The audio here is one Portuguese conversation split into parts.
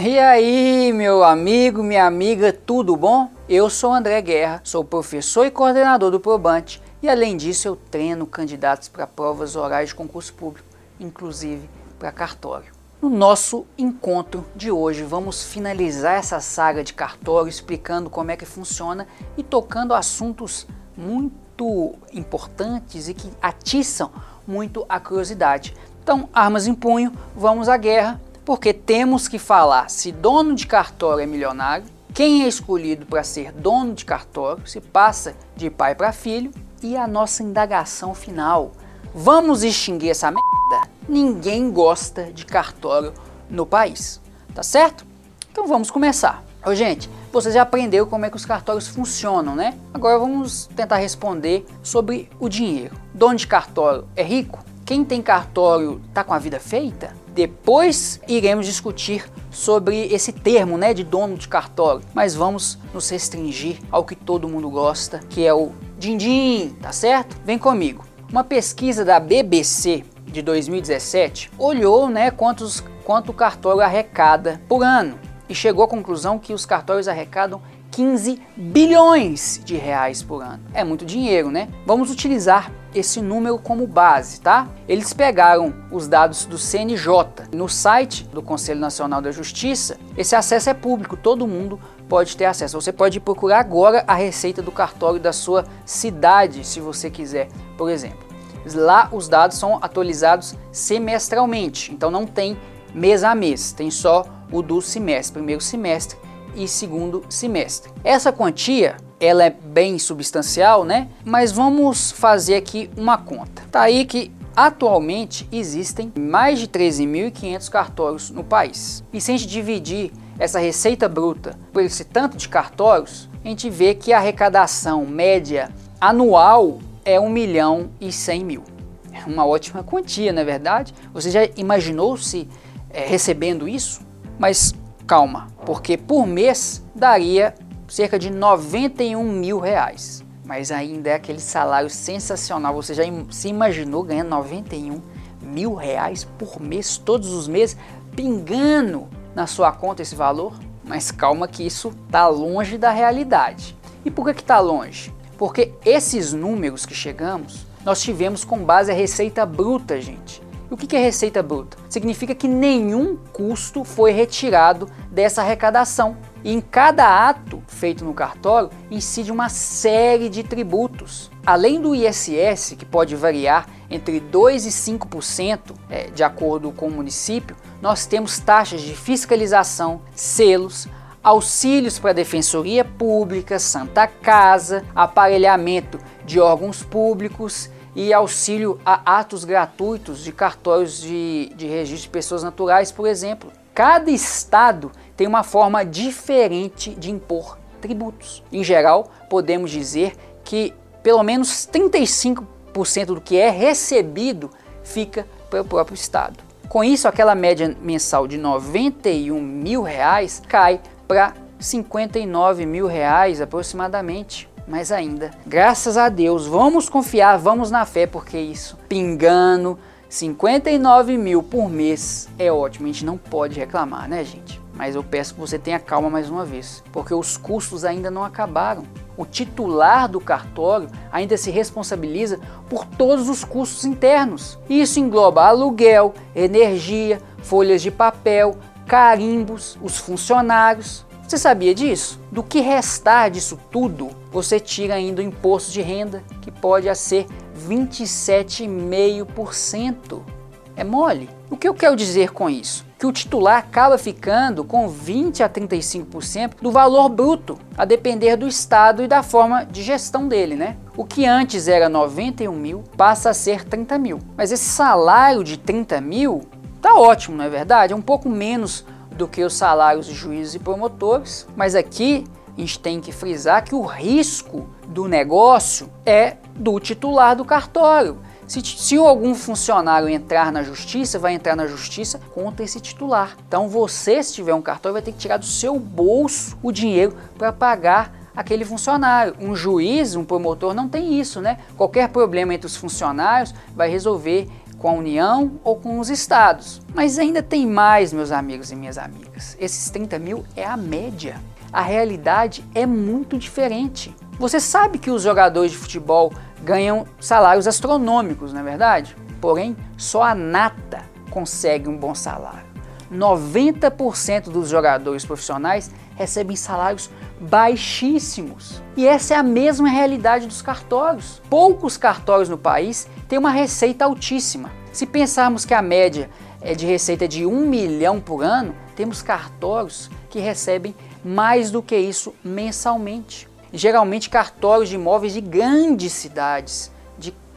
E aí, meu amigo, minha amiga, tudo bom? Eu sou André Guerra, sou professor e coordenador do Probante e além disso eu treino candidatos para provas orais de concurso público, inclusive para cartório. No nosso encontro de hoje, vamos finalizar essa saga de cartório explicando como é que funciona e tocando assuntos muito importantes e que atiçam muito a curiosidade. Então, armas em punho, vamos à guerra porque temos que falar se dono de cartório é milionário, quem é escolhido para ser dono de cartório, se passa de pai para filho e a nossa indagação final. Vamos extinguir essa merda? Ninguém gosta de cartório no país, tá certo? Então vamos começar. Ô, gente, você já aprendeu como é que os cartórios funcionam, né? Agora vamos tentar responder sobre o dinheiro. Dono de cartório é rico? Quem tem cartório tá com a vida feita? Depois iremos discutir sobre esse termo, né, de dono de cartório, mas vamos nos restringir ao que todo mundo gosta, que é o din-din, tá certo? Vem comigo. Uma pesquisa da BBC de 2017 olhou, né, quantos quanto o cartório arrecada por ano e chegou à conclusão que os cartórios arrecadam 15 bilhões de reais por ano. É muito dinheiro, né? Vamos utilizar esse número como base, tá? Eles pegaram os dados do CNJ no site do Conselho Nacional da Justiça. Esse acesso é público, todo mundo pode ter acesso. Você pode procurar agora a receita do cartório da sua cidade, se você quiser, por exemplo. Lá os dados são atualizados semestralmente, então não tem mês a mês, tem só o do semestre, primeiro semestre e segundo semestre. Essa quantia ela é bem substancial, né? Mas vamos fazer aqui uma conta. Tá aí que atualmente existem mais de 13.500 cartórios no país. E se a gente dividir essa receita bruta por esse tanto de cartórios, a gente vê que a arrecadação média anual é 1 milhão e 100 mil. É uma ótima quantia, não é verdade? Você já imaginou se é, recebendo isso? Mas calma, porque por mês daria cerca de 91 mil reais. Mas ainda é aquele salário sensacional. Você já se imaginou ganhando 91 mil reais por mês, todos os meses, pingando na sua conta esse valor? Mas calma que isso está longe da realidade. E por que está longe? Porque esses números que chegamos, nós tivemos com base a receita bruta, gente. E o que é receita bruta? Significa que nenhum custo foi retirado dessa arrecadação. E em cada ato feito no cartório incide uma série de tributos. Além do ISS, que pode variar entre 2% e 5%, é, de acordo com o município, nós temos taxas de fiscalização, selos, auxílios para a Defensoria Pública, Santa Casa, aparelhamento de órgãos públicos e auxílio a atos gratuitos de cartórios de, de registro de pessoas naturais, por exemplo. Cada estado tem uma forma diferente de impor tributos. Em geral, podemos dizer que pelo menos 35% do que é recebido fica para o próprio estado. Com isso, aquela média mensal de 91 mil reais cai para 59 mil reais aproximadamente. Mas ainda, graças a Deus, vamos confiar, vamos na fé, porque isso, pingando 59 mil por mês é ótimo. A gente não pode reclamar, né, gente? Mas eu peço que você tenha calma mais uma vez, porque os custos ainda não acabaram. O titular do cartório ainda se responsabiliza por todos os custos internos. Isso engloba aluguel, energia, folhas de papel, carimbos, os funcionários. Você sabia disso? Do que restar disso tudo, você tira ainda o imposto de renda, que pode ser 27,5%. É mole? O que eu quero dizer com isso? Que o titular acaba ficando com 20 a 35% do valor bruto, a depender do estado e da forma de gestão dele, né? O que antes era 91 mil passa a ser 30 mil. Mas esse salário de 30 mil tá ótimo, não é verdade? É um pouco menos do que os salários de juízes e promotores, mas aqui a gente tem que frisar que o risco do negócio é do titular do cartório. Se, se algum funcionário entrar na justiça, vai entrar na justiça contra esse titular. Então você, se tiver um cartório, vai ter que tirar do seu bolso o dinheiro para pagar aquele funcionário. Um juiz, um promotor não tem isso, né? Qualquer problema entre os funcionários vai resolver com a União ou com os estados. Mas ainda tem mais, meus amigos e minhas amigas. Esses 30 mil é a média. A realidade é muito diferente. Você sabe que os jogadores de futebol ganham salários astronômicos, não é verdade? Porém, só a nata consegue um bom salário. 90% dos jogadores profissionais recebem salários baixíssimos. E essa é a mesma realidade dos cartórios. Poucos cartórios no país têm uma receita altíssima. Se pensarmos que a média é de receita de um milhão por ano, temos cartórios que recebem mais do que isso mensalmente. Geralmente cartórios de imóveis de grandes cidades,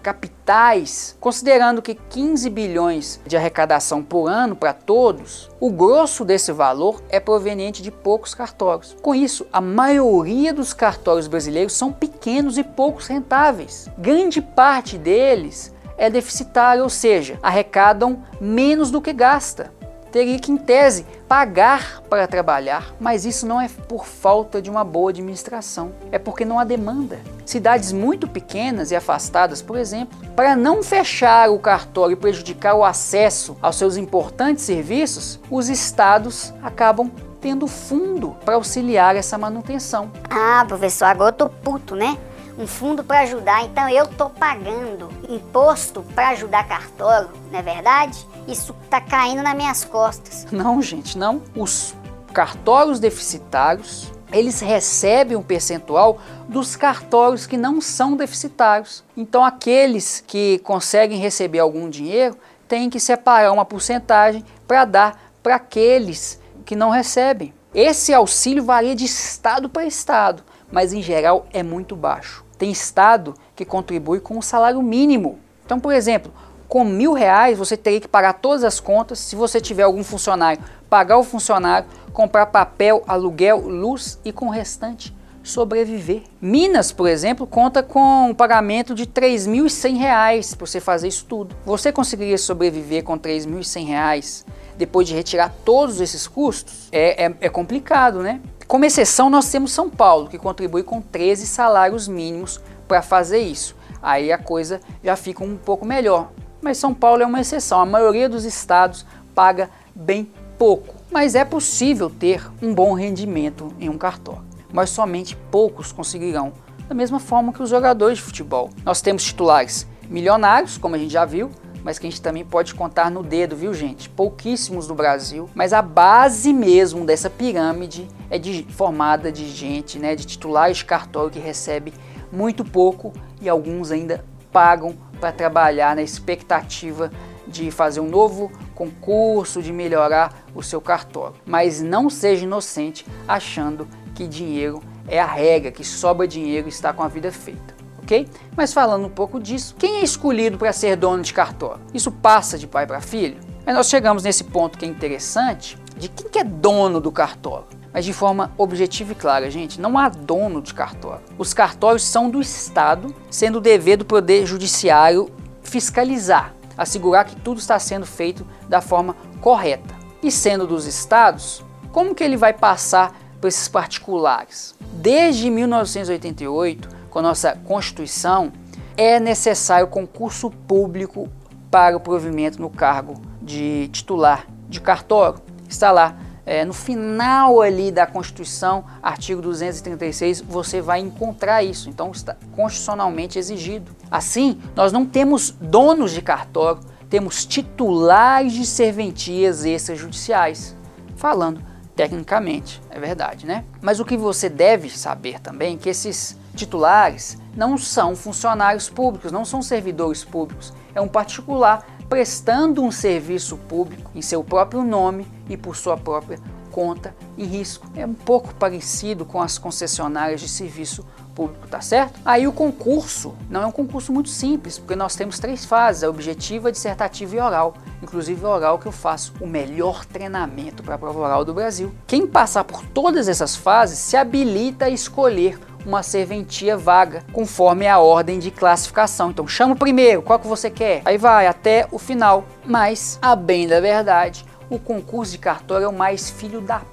capitais, considerando que 15 bilhões de arrecadação por ano para todos, o grosso desse valor é proveniente de poucos cartórios. Com isso, a maioria dos cartórios brasileiros são pequenos e poucos rentáveis. Grande parte deles é deficitário, ou seja, arrecadam menos do que gasta teria que, em tese, pagar para trabalhar, mas isso não é por falta de uma boa administração, é porque não há demanda. Cidades muito pequenas e afastadas, por exemplo, para não fechar o cartório e prejudicar o acesso aos seus importantes serviços, os estados acabam tendo fundo para auxiliar essa manutenção. Ah, professor, agora eu tô puto, né? Um fundo para ajudar, então eu tô pagando imposto para ajudar cartório, não é verdade? Isso tá caindo nas minhas costas. Não, gente, não. Os cartórios deficitários, eles recebem um percentual dos cartórios que não são deficitários. Então aqueles que conseguem receber algum dinheiro têm que separar uma porcentagem para dar para aqueles que não recebem. Esse auxílio varia de estado para estado mas em geral é muito baixo. Tem estado que contribui com o salário mínimo. Então, por exemplo, com mil reais você teria que pagar todas as contas. Se você tiver algum funcionário, pagar o funcionário, comprar papel, aluguel, luz e com o restante sobreviver. Minas, por exemplo, conta com um pagamento de R$ 3.100 para você fazer isso tudo. Você conseguiria sobreviver com R$ 3.100 depois de retirar todos esses custos? É, é, é complicado, né? Como exceção, nós temos São Paulo, que contribui com 13 salários mínimos para fazer isso. Aí a coisa já fica um pouco melhor. Mas São Paulo é uma exceção. A maioria dos estados paga bem pouco. Mas é possível ter um bom rendimento em um cartório. Mas somente poucos conseguirão. Da mesma forma que os jogadores de futebol. Nós temos titulares milionários, como a gente já viu, mas que a gente também pode contar no dedo, viu gente? Pouquíssimos no Brasil, mas a base mesmo dessa pirâmide é de, formada de gente, né, de titulares de cartório que recebe muito pouco e alguns ainda pagam para trabalhar na expectativa de fazer um novo concurso, de melhorar o seu cartório. Mas não seja inocente achando que dinheiro é a regra, que sobra dinheiro e está com a vida feita ok? Mas falando um pouco disso, quem é escolhido para ser dono de cartório? Isso passa de pai para filho? Mas nós chegamos nesse ponto que é interessante, de quem que é dono do cartório. Mas de forma objetiva e clara, gente, não há dono de cartório. Os cartórios são do Estado, sendo o dever do Poder Judiciário fiscalizar, assegurar que tudo está sendo feito da forma correta. E sendo dos estados, como que ele vai passar para esses particulares? Desde 1988, com a nossa Constituição, é necessário concurso público para o provimento no cargo de titular de cartório. Está lá é, no final ali da Constituição, artigo 236, você vai encontrar isso. Então está constitucionalmente exigido. Assim, nós não temos donos de cartório, temos titulares de serventias extrajudiciais. Falando tecnicamente, é verdade, né? Mas o que você deve saber também é que esses titulares não são funcionários públicos, não são servidores públicos. É um particular prestando um serviço público em seu próprio nome e por sua própria conta e risco. É um pouco parecido com as concessionárias de serviço público, tá certo? Aí o concurso não é um concurso muito simples, porque nós temos três fases: a objetiva, dissertativa e oral. Inclusive oral que eu faço o melhor treinamento para a prova oral do Brasil. Quem passar por todas essas fases se habilita a escolher uma serventia vaga, conforme a ordem de classificação. Então chama o primeiro, qual que você quer? Aí vai até o final. Mas, a bem da verdade, o concurso de cartório é o mais filho da p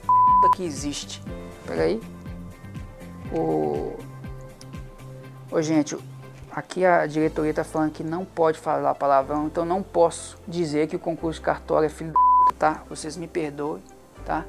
que existe. Peraí. O... Ô, gente, Aqui a diretoria está falando que não pode falar palavrão, então não posso dizer que o concurso de cartório é filho da puta, tá? Vocês me perdoem, tá?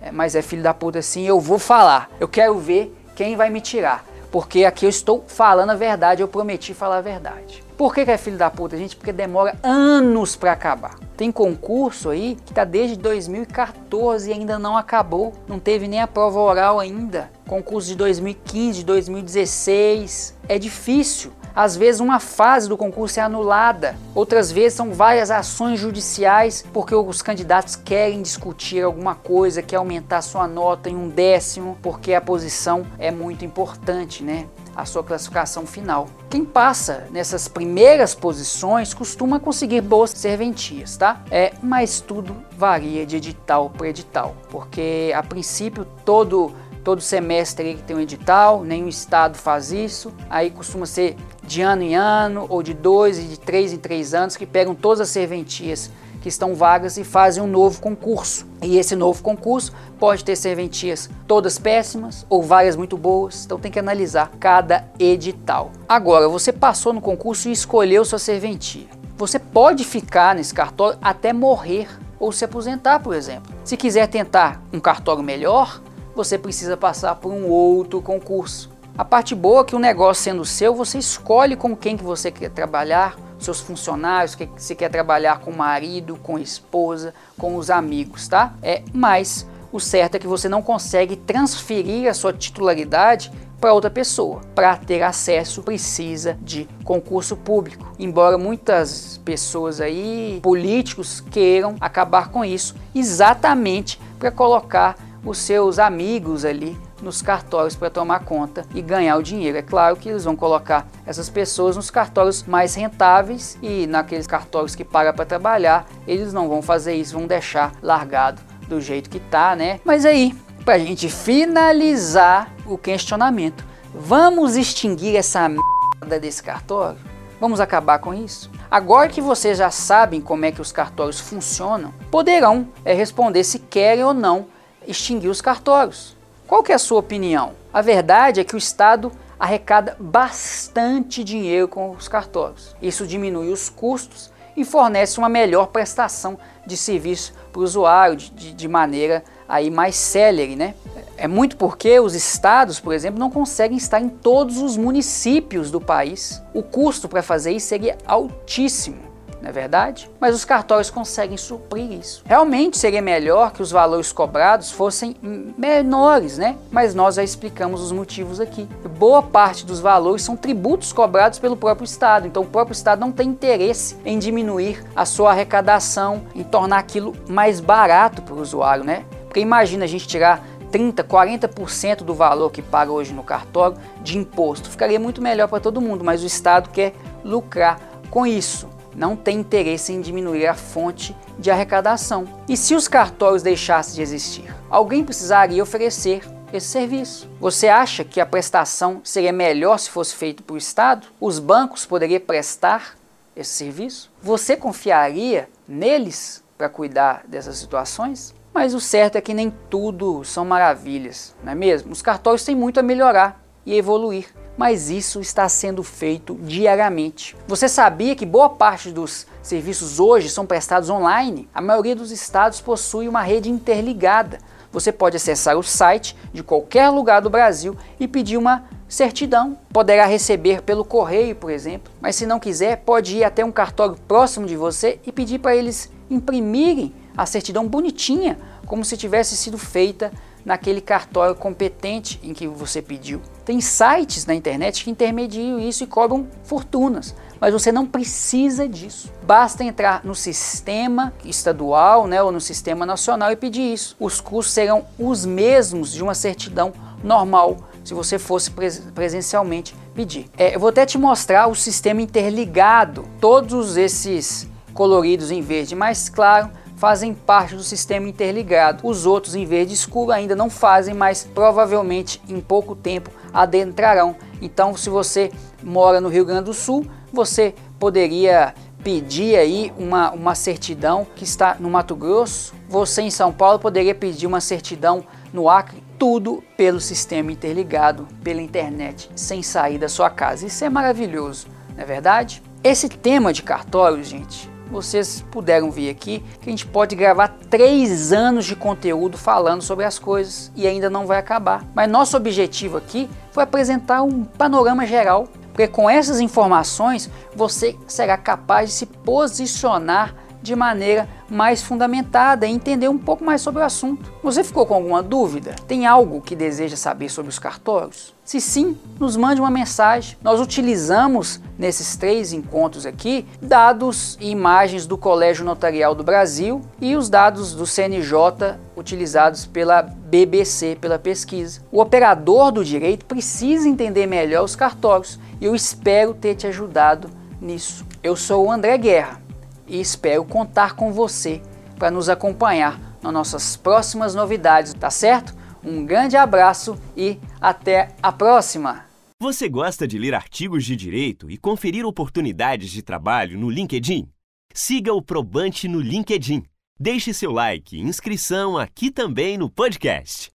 É, mas é filho da puta sim, eu vou falar. Eu quero ver quem vai me tirar. Porque aqui eu estou falando a verdade, eu prometi falar a verdade. Por que, que é filho da puta, gente? Porque demora anos para acabar. Tem concurso aí que tá desde 2014 e ainda não acabou. Não teve nem a prova oral ainda. Concurso de 2015, 2016. É difícil. Às vezes uma fase do concurso é anulada, outras vezes são várias ações judiciais porque os candidatos querem discutir alguma coisa, quer aumentar sua nota em um décimo, porque a posição é muito importante, né? a sua classificação final. Quem passa nessas primeiras posições costuma conseguir boas serventias, tá? É, mas tudo varia de edital para edital, porque a princípio todo todo semestre que tem um edital, nenhum estado faz isso. Aí costuma ser de ano em ano ou de dois e de três em três anos que pegam todas as serventias que estão vagas e fazem um novo concurso. E esse novo concurso pode ter serventias todas péssimas ou várias muito boas, então tem que analisar cada edital. Agora, você passou no concurso e escolheu sua serventia. Você pode ficar nesse cartório até morrer ou se aposentar, por exemplo. Se quiser tentar um cartório melhor, você precisa passar por um outro concurso. A parte boa é que o negócio sendo seu, você escolhe com quem que você quer trabalhar, seus funcionários, que você quer trabalhar com o marido, com a esposa, com os amigos, tá? É, mas o certo é que você não consegue transferir a sua titularidade para outra pessoa. Para ter acesso, precisa de concurso público. Embora muitas pessoas aí, políticos, queiram acabar com isso, exatamente para colocar os seus amigos ali nos cartórios para tomar conta e ganhar o dinheiro. É claro que eles vão colocar essas pessoas nos cartórios mais rentáveis e naqueles cartórios que paga para trabalhar, eles não vão fazer isso, vão deixar largado do jeito que tá, né? Mas aí, para gente finalizar o questionamento, vamos extinguir essa merda desse cartório? Vamos acabar com isso? Agora que vocês já sabem como é que os cartórios funcionam, poderão é, responder se querem ou não extinguir os cartórios. Qual que é a sua opinião? A verdade é que o Estado arrecada bastante dinheiro com os cartórios. Isso diminui os custos e fornece uma melhor prestação de serviço para o usuário de, de, maneira aí mais célere, né? É muito porque os estados, por exemplo, não conseguem estar em todos os municípios do país. O custo para fazer isso seria altíssimo não é verdade? Mas os cartórios conseguem suprir isso. Realmente seria melhor que os valores cobrados fossem menores, né? Mas nós já explicamos os motivos aqui. Boa parte dos valores são tributos cobrados pelo próprio Estado, então o próprio Estado não tem interesse em diminuir a sua arrecadação, em tornar aquilo mais barato para o usuário, né? Porque imagina a gente tirar 30, 40% do valor que paga hoje no cartório de imposto. Ficaria muito melhor para todo mundo, mas o Estado quer lucrar com isso não tem interesse em diminuir a fonte de arrecadação. E se os cartórios deixassem de existir? Alguém precisaria oferecer esse serviço. Você acha que a prestação seria melhor se fosse feito por Estado? Os bancos poderiam prestar esse serviço? Você confiaria neles para cuidar dessas situações? Mas o certo é que nem tudo são maravilhas, não é mesmo? Os cartórios têm muito a melhorar e evoluir mas isso está sendo feito diariamente. Você sabia que boa parte dos serviços hoje são prestados online? A maioria dos estados possui uma rede interligada. Você pode acessar o site de qualquer lugar do Brasil e pedir uma certidão. Poderá receber pelo correio, por exemplo, mas se não quiser, pode ir até um cartório próximo de você e pedir para eles imprimirem a certidão bonitinha, como se tivesse sido feita naquele cartório competente em que você pediu. Tem sites na internet que intermediam isso e cobram fortunas, mas você não precisa disso. Basta entrar no sistema estadual né, ou no sistema nacional e pedir isso. Os custos serão os mesmos de uma certidão normal se você fosse presencialmente pedir. É, eu vou até te mostrar o sistema interligado, todos esses coloridos em verde mais claro fazem parte do sistema interligado. Os outros em verde escuro ainda não fazem, mas provavelmente em pouco tempo adentrarão. Então, se você mora no Rio Grande do Sul, você poderia pedir aí uma, uma certidão que está no Mato Grosso, você em São Paulo poderia pedir uma certidão no Acre, tudo pelo sistema interligado, pela internet, sem sair da sua casa. Isso é maravilhoso, não é verdade? Esse tema de cartórios, gente, vocês puderam ver aqui que a gente pode gravar três anos de conteúdo falando sobre as coisas e ainda não vai acabar. Mas nosso objetivo aqui foi apresentar um panorama geral, porque com essas informações você será capaz de se posicionar de maneira mais fundamentada e entender um pouco mais sobre o assunto. Você ficou com alguma dúvida? Tem algo que deseja saber sobre os cartórios? Se sim, nos mande uma mensagem. Nós utilizamos nesses três encontros aqui dados e imagens do Colégio Notarial do Brasil e os dados do CNJ utilizados pela BBC, pela pesquisa. O operador do direito precisa entender melhor os cartórios e eu espero ter te ajudado nisso. Eu sou o André Guerra e espero contar com você para nos acompanhar nas nossas próximas novidades, tá certo? Um grande abraço e até a próxima! Você gosta de ler artigos de direito e conferir oportunidades de trabalho no LinkedIn? Siga o Probante no LinkedIn. Deixe seu like e inscrição aqui também no podcast.